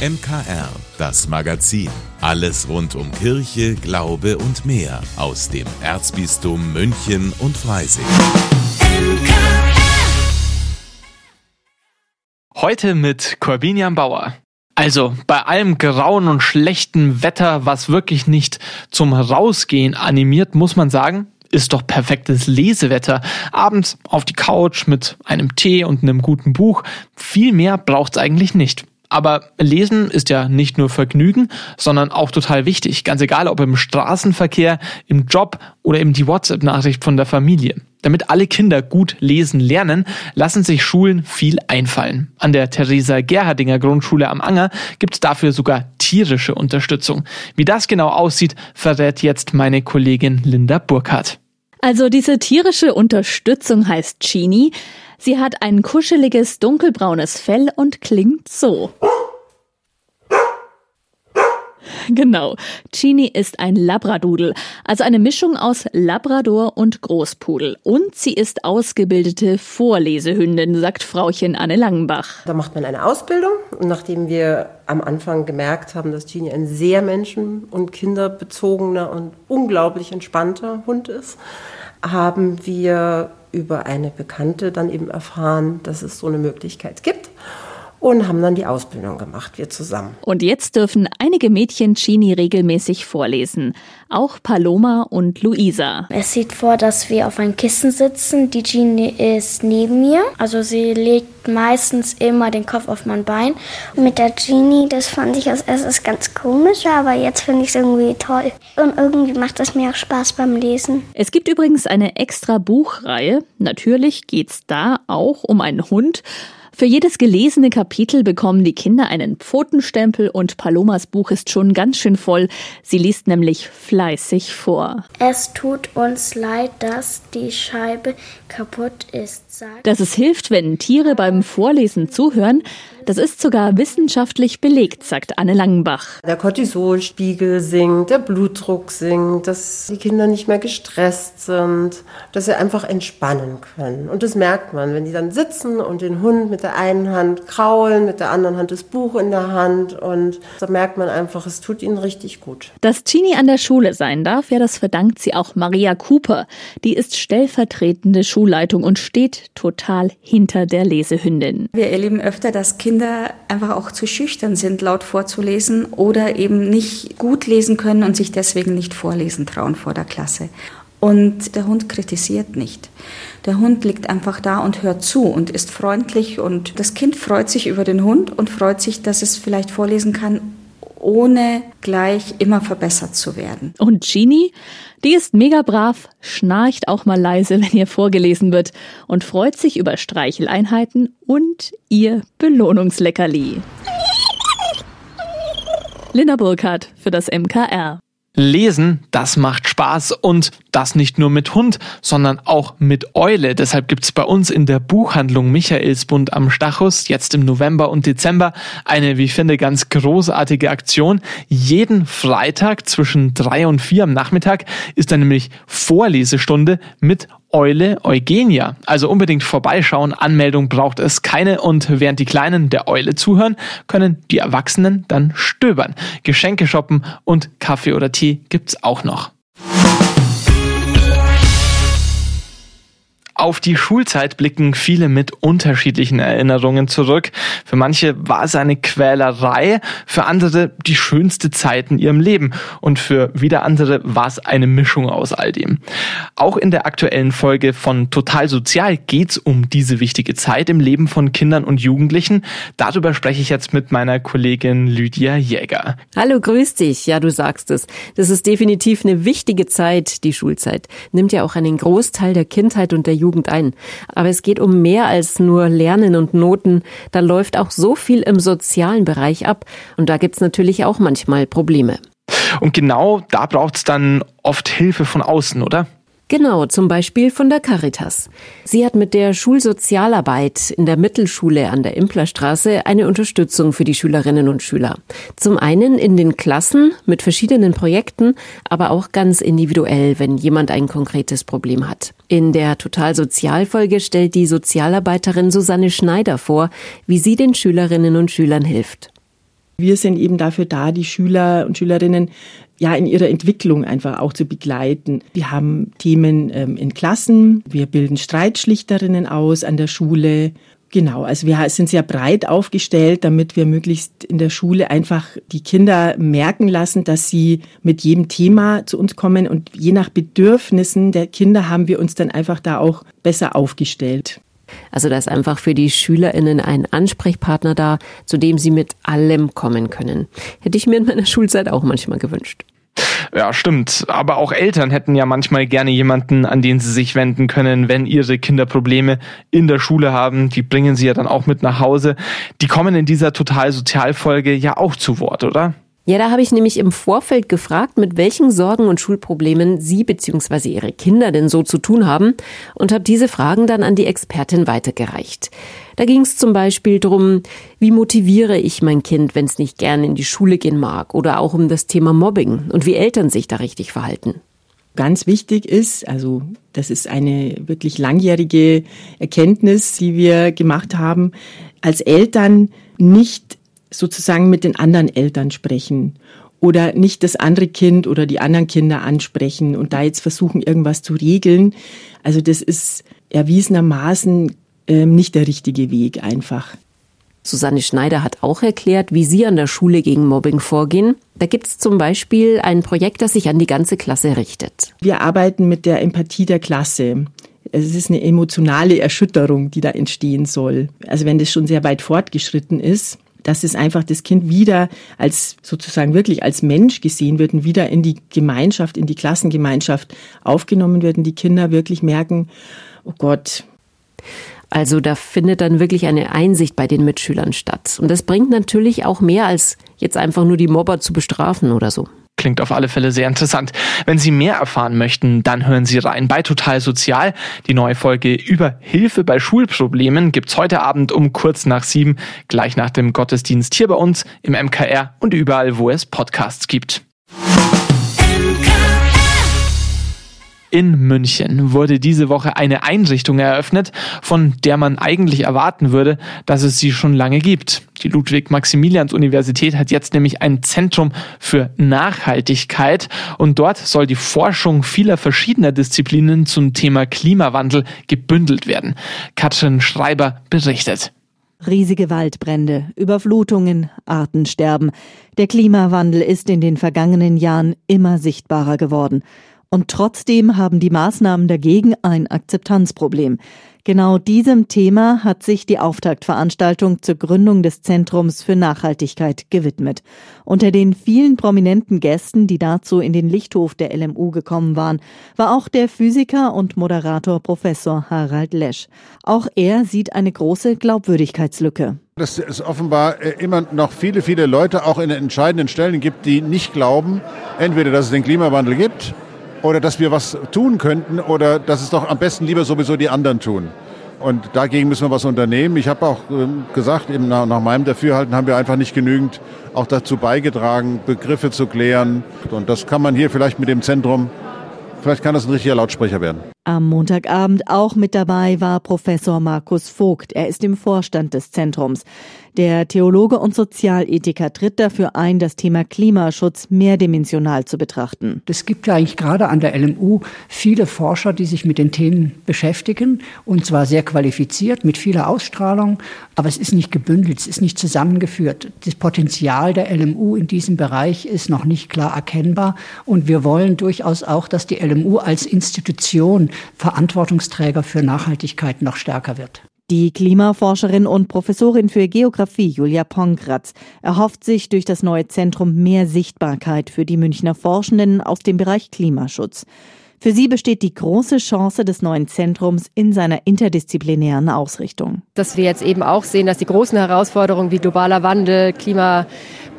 MKR, das Magazin. Alles rund um Kirche, Glaube und mehr aus dem Erzbistum München und Freising. Heute mit Corbinian Bauer. Also bei allem grauen und schlechten Wetter, was wirklich nicht zum Rausgehen animiert, muss man sagen, ist doch perfektes Lesewetter. Abends auf die Couch mit einem Tee und einem guten Buch. Viel mehr braucht's eigentlich nicht. Aber Lesen ist ja nicht nur Vergnügen, sondern auch total wichtig. Ganz egal, ob im Straßenverkehr, im Job oder eben die WhatsApp-Nachricht von der Familie. Damit alle Kinder gut lesen lernen, lassen sich Schulen viel einfallen. An der Theresa Gerhardinger Grundschule am Anger gibt es dafür sogar tierische Unterstützung. Wie das genau aussieht, verrät jetzt meine Kollegin Linda Burkhardt. Also diese tierische Unterstützung heißt Chini. Sie hat ein kuscheliges dunkelbraunes Fell und klingt so. Genau. Chini ist ein Labradudel, also eine Mischung aus Labrador und Großpudel. Und sie ist ausgebildete Vorlesehündin, sagt Frauchen Anne Langenbach. Da macht man eine Ausbildung. Und nachdem wir am Anfang gemerkt haben, dass Chini ein sehr menschen- und kinderbezogener und unglaublich entspannter Hund ist, haben wir über eine Bekannte dann eben erfahren, dass es so eine Möglichkeit gibt und haben dann die Ausbildung gemacht, wir zusammen. Und jetzt dürfen einige Mädchen Chini regelmäßig vorlesen. Auch Paloma und Luisa. Es sieht vor, dass wir auf einem Kissen sitzen. Die Genie ist neben mir. Also sie legt meistens immer den Kopf auf mein Bein. Mit der Genie, das fand ich als erstes ganz komisch, aber jetzt finde ich es irgendwie toll. Und irgendwie macht es mir auch Spaß beim Lesen. Es gibt übrigens eine extra Buchreihe. Natürlich geht's da auch um einen Hund. Für jedes gelesene Kapitel bekommen die Kinder einen Pfotenstempel und Palomas Buch ist schon ganz schön voll. Sie liest nämlich fleißig vor. Es tut uns leid, dass die Scheibe kaputt ist. Sagt dass es hilft, wenn Tiere beim Vorlesen zuhören, das ist sogar wissenschaftlich belegt, sagt Anne Langenbach. Der Cortisolspiegel sinkt, der Blutdruck sinkt, dass die Kinder nicht mehr gestresst sind, dass sie einfach entspannen können. Und das merkt man, wenn die dann sitzen und den Hund mit der einen Hand kraulen, mit der anderen Hand das Buch in der Hand. Und da merkt man einfach, es tut ihnen richtig gut. Dass Chini an der Schule sein darf, ja, das verdankt sie auch Maria Cooper. Die ist stellvertretende Schulleitung und steht total hinter der Lesehündin. Wir erleben öfter, dass Kinder Kinder einfach auch zu schüchtern sind, laut vorzulesen oder eben nicht gut lesen können und sich deswegen nicht vorlesen trauen vor der Klasse. Und der Hund kritisiert nicht. Der Hund liegt einfach da und hört zu und ist freundlich und das Kind freut sich über den Hund und freut sich, dass es vielleicht vorlesen kann, ohne gleich immer verbessert zu werden. Und Genie, die ist mega brav, schnarcht auch mal leise, wenn ihr vorgelesen wird und freut sich über Streicheleinheiten und ihr Belohnungsleckerli. Linda Burkhardt für das MKR. Lesen, das macht Spaß und das nicht nur mit Hund, sondern auch mit Eule. Deshalb gibt's bei uns in der Buchhandlung Michaelsbund am Stachus jetzt im November und Dezember eine, wie ich finde, ganz großartige Aktion. Jeden Freitag zwischen drei und vier am Nachmittag ist dann nämlich Vorlesestunde mit Eule Eugenia. Also unbedingt vorbeischauen. Anmeldung braucht es keine. Und während die Kleinen der Eule zuhören, können die Erwachsenen dann stöbern. Geschenke shoppen und Kaffee oder Tee gibt's auch noch. Auf die Schulzeit blicken viele mit unterschiedlichen Erinnerungen zurück. Für manche war es eine Quälerei, für andere die schönste Zeit in ihrem Leben und für wieder andere war es eine Mischung aus all dem. Auch in der aktuellen Folge von Total Sozial geht's um diese wichtige Zeit im Leben von Kindern und Jugendlichen. Darüber spreche ich jetzt mit meiner Kollegin Lydia Jäger. Hallo, grüß dich. Ja, du sagst es. Das ist definitiv eine wichtige Zeit, die Schulzeit. Nimmt ja auch einen Großteil der Kindheit und der Jugend Jugend ein. Aber es geht um mehr als nur Lernen und Noten. Da läuft auch so viel im sozialen Bereich ab. Und da gibt's natürlich auch manchmal Probleme. Und genau da braucht's dann oft Hilfe von außen, oder? Genau, zum Beispiel von der Caritas. Sie hat mit der Schulsozialarbeit in der Mittelschule an der Implerstraße eine Unterstützung für die Schülerinnen und Schüler. Zum einen in den Klassen mit verschiedenen Projekten, aber auch ganz individuell, wenn jemand ein konkretes Problem hat. In der Totalsozialfolge stellt die Sozialarbeiterin Susanne Schneider vor, wie sie den Schülerinnen und Schülern hilft. Wir sind eben dafür da, die Schüler und Schülerinnen ja in ihrer Entwicklung einfach auch zu begleiten. Wir haben Themen ähm, in Klassen, wir bilden Streitschlichterinnen aus an der Schule. Genau, also wir sind sehr breit aufgestellt, damit wir möglichst in der Schule einfach die Kinder merken lassen, dass sie mit jedem Thema zu uns kommen und je nach Bedürfnissen der Kinder haben wir uns dann einfach da auch besser aufgestellt. Also da ist einfach für die Schülerinnen ein Ansprechpartner da, zu dem sie mit allem kommen können. Hätte ich mir in meiner Schulzeit auch manchmal gewünscht. Ja, stimmt. Aber auch Eltern hätten ja manchmal gerne jemanden, an den sie sich wenden können, wenn ihre Kinder Probleme in der Schule haben. Die bringen sie ja dann auch mit nach Hause. Die kommen in dieser Total Sozialfolge ja auch zu Wort, oder? Ja, da habe ich nämlich im Vorfeld gefragt, mit welchen Sorgen und Schulproblemen Sie bzw. Ihre Kinder denn so zu tun haben und habe diese Fragen dann an die Expertin weitergereicht. Da ging es zum Beispiel darum, wie motiviere ich mein Kind, wenn es nicht gerne in die Schule gehen mag oder auch um das Thema Mobbing und wie Eltern sich da richtig verhalten. Ganz wichtig ist, also das ist eine wirklich langjährige Erkenntnis, die wir gemacht haben, als Eltern nicht sozusagen mit den anderen Eltern sprechen oder nicht das andere Kind oder die anderen Kinder ansprechen und da jetzt versuchen, irgendwas zu regeln. Also das ist erwiesenermaßen äh, nicht der richtige Weg einfach. Susanne Schneider hat auch erklärt, wie sie an der Schule gegen Mobbing vorgehen. Da gibt es zum Beispiel ein Projekt, das sich an die ganze Klasse richtet. Wir arbeiten mit der Empathie der Klasse. Es ist eine emotionale Erschütterung, die da entstehen soll. Also wenn das schon sehr weit fortgeschritten ist, dass es einfach das Kind wieder als sozusagen wirklich als Mensch gesehen wird und wieder in die Gemeinschaft, in die Klassengemeinschaft aufgenommen wird und die Kinder wirklich merken, oh Gott. Also da findet dann wirklich eine Einsicht bei den Mitschülern statt. Und das bringt natürlich auch mehr als jetzt einfach nur die Mobber zu bestrafen oder so. Klingt auf alle Fälle sehr interessant. Wenn Sie mehr erfahren möchten, dann hören Sie rein bei Total Sozial. Die neue Folge über Hilfe bei Schulproblemen gibt's heute Abend um kurz nach sieben, gleich nach dem Gottesdienst hier bei uns im MKR und überall, wo es Podcasts gibt. In München wurde diese Woche eine Einrichtung eröffnet, von der man eigentlich erwarten würde, dass es sie schon lange gibt. Die Ludwig-Maximilians-Universität hat jetzt nämlich ein Zentrum für Nachhaltigkeit und dort soll die Forschung vieler verschiedener Disziplinen zum Thema Klimawandel gebündelt werden. Katrin Schreiber berichtet. Riesige Waldbrände, Überflutungen, Artensterben. Der Klimawandel ist in den vergangenen Jahren immer sichtbarer geworden. Und trotzdem haben die Maßnahmen dagegen ein Akzeptanzproblem. Genau diesem Thema hat sich die Auftaktveranstaltung zur Gründung des Zentrums für Nachhaltigkeit gewidmet. Unter den vielen prominenten Gästen, die dazu in den Lichthof der LMU gekommen waren, war auch der Physiker und Moderator Professor Harald Lesch. Auch er sieht eine große Glaubwürdigkeitslücke dass es offenbar äh, immer noch viele, viele Leute auch in entscheidenden Stellen gibt, die nicht glauben, entweder dass es den Klimawandel gibt oder dass wir was tun könnten oder dass es doch am besten lieber sowieso die anderen tun. Und dagegen müssen wir was unternehmen. Ich habe auch ähm, gesagt, eben nach, nach, meinem Dafürhalten haben wir einfach nicht genügend auch dazu beigetragen, Begriffe zu klären. Und das kann man hier vielleicht mit dem Zentrum, vielleicht kann das ein richtiger Lautsprecher werden. Am Montagabend auch mit dabei war Professor Markus Vogt. Er ist im Vorstand des Zentrums. Der Theologe und Sozialethiker tritt dafür ein, das Thema Klimaschutz mehrdimensional zu betrachten. Es gibt ja eigentlich gerade an der LMU viele Forscher, die sich mit den Themen beschäftigen und zwar sehr qualifiziert, mit vieler Ausstrahlung, aber es ist nicht gebündelt, es ist nicht zusammengeführt. Das Potenzial der LMU in diesem Bereich ist noch nicht klar erkennbar und wir wollen durchaus auch, dass die LMU als Institution Verantwortungsträger für Nachhaltigkeit noch stärker wird. Die Klimaforscherin und Professorin für Geographie Julia Pongratz erhofft sich durch das neue Zentrum mehr Sichtbarkeit für die Münchner Forschenden aus dem Bereich Klimaschutz. Für sie besteht die große Chance des neuen Zentrums in seiner interdisziplinären Ausrichtung. Dass wir jetzt eben auch sehen, dass die großen Herausforderungen wie globaler Wandel,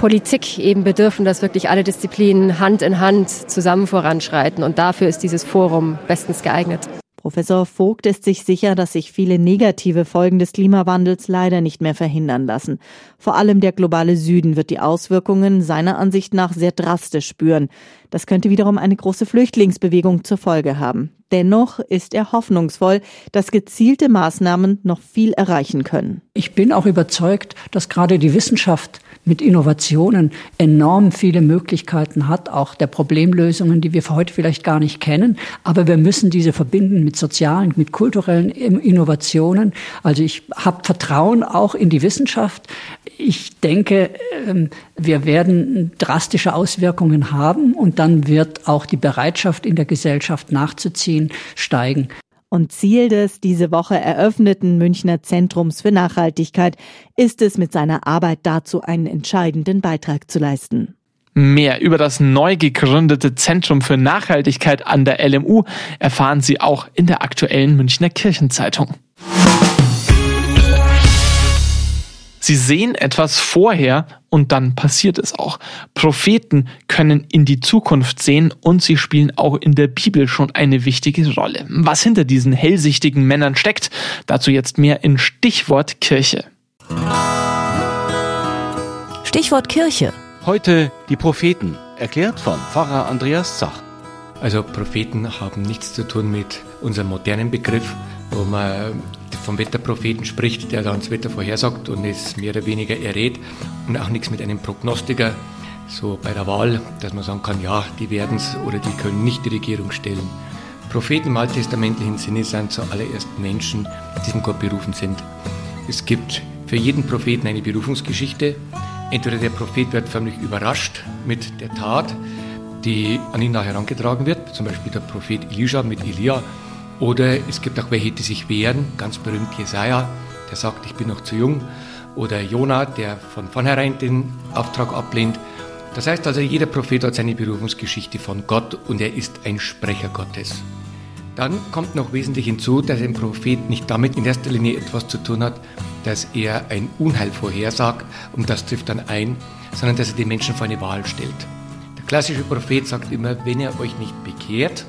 Klimapolitik eben bedürfen, dass wirklich alle Disziplinen Hand in Hand zusammen voranschreiten. Und dafür ist dieses Forum bestens geeignet. Professor Vogt ist sich sicher, dass sich viele negative Folgen des Klimawandels leider nicht mehr verhindern lassen. Vor allem der globale Süden wird die Auswirkungen seiner Ansicht nach sehr drastisch spüren. Das könnte wiederum eine große Flüchtlingsbewegung zur Folge haben. Dennoch ist er hoffnungsvoll, dass gezielte Maßnahmen noch viel erreichen können. Ich bin auch überzeugt, dass gerade die Wissenschaft mit Innovationen enorm viele Möglichkeiten hat, auch der Problemlösungen, die wir heute vielleicht gar nicht kennen. Aber wir müssen diese verbinden mit sozialen, mit kulturellen Innovationen. Also ich habe Vertrauen auch in die Wissenschaft. Ich denke, ähm, wir werden drastische Auswirkungen haben und dann wird auch die Bereitschaft in der Gesellschaft nachzuziehen steigen. Und Ziel des diese Woche eröffneten Münchner Zentrums für Nachhaltigkeit ist es, mit seiner Arbeit dazu einen entscheidenden Beitrag zu leisten. Mehr über das neu gegründete Zentrum für Nachhaltigkeit an der LMU erfahren Sie auch in der aktuellen Münchner Kirchenzeitung. Sie sehen etwas vorher und dann passiert es auch. Propheten können in die Zukunft sehen und sie spielen auch in der Bibel schon eine wichtige Rolle. Was hinter diesen hellsichtigen Männern steckt, dazu jetzt mehr in Stichwort Kirche. Stichwort Kirche. Heute die Propheten, erklärt von Pfarrer Andreas Zach. Also Propheten haben nichts zu tun mit unserem modernen Begriff, wo man vom Wetterpropheten spricht, der dann das Wetter vorhersagt und es mehr oder weniger errät und auch nichts mit einem Prognostiker, so bei der Wahl, dass man sagen kann, ja, die werden es oder die können nicht die Regierung stellen. Propheten im alttestamentlichen Sinne sind zuallererst Menschen, die von Gott berufen sind. Es gibt für jeden Propheten eine Berufungsgeschichte. Entweder der Prophet wird förmlich überrascht mit der Tat, die an ihn nachher herangetragen wird, zum Beispiel der Prophet Elisha mit Elia, oder es gibt auch welche, die sich wehren, ganz berühmt Jesaja, der sagt, ich bin noch zu jung. Oder Jona, der von vornherein den Auftrag ablehnt. Das heißt also, jeder Prophet hat seine Berufungsgeschichte von Gott und er ist ein Sprecher Gottes. Dann kommt noch wesentlich hinzu, dass ein Prophet nicht damit in erster Linie etwas zu tun hat, dass er ein Unheil vorhersagt und das trifft dann ein, sondern dass er die Menschen vor eine Wahl stellt. Der klassische Prophet sagt immer, wenn er euch nicht bekehrt,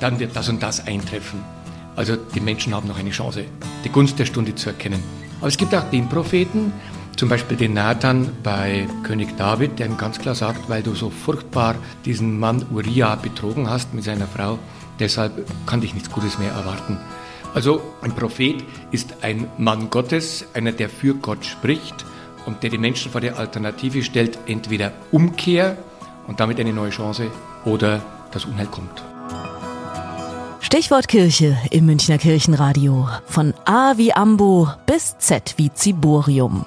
dann wird das und das eintreffen. Also die Menschen haben noch eine Chance, die Gunst der Stunde zu erkennen. Aber es gibt auch den Propheten, zum Beispiel den Nathan bei König David, der ihm ganz klar sagt, weil du so furchtbar diesen Mann Uriah betrogen hast mit seiner Frau, deshalb kann dich nichts Gutes mehr erwarten. Also ein Prophet ist ein Mann Gottes, einer, der für Gott spricht und der die Menschen vor der Alternative stellt, entweder Umkehr und damit eine neue Chance oder das Unheil kommt. Stichwort Kirche im Münchner Kirchenradio. Von A wie Ambo bis Z wie Ziborium.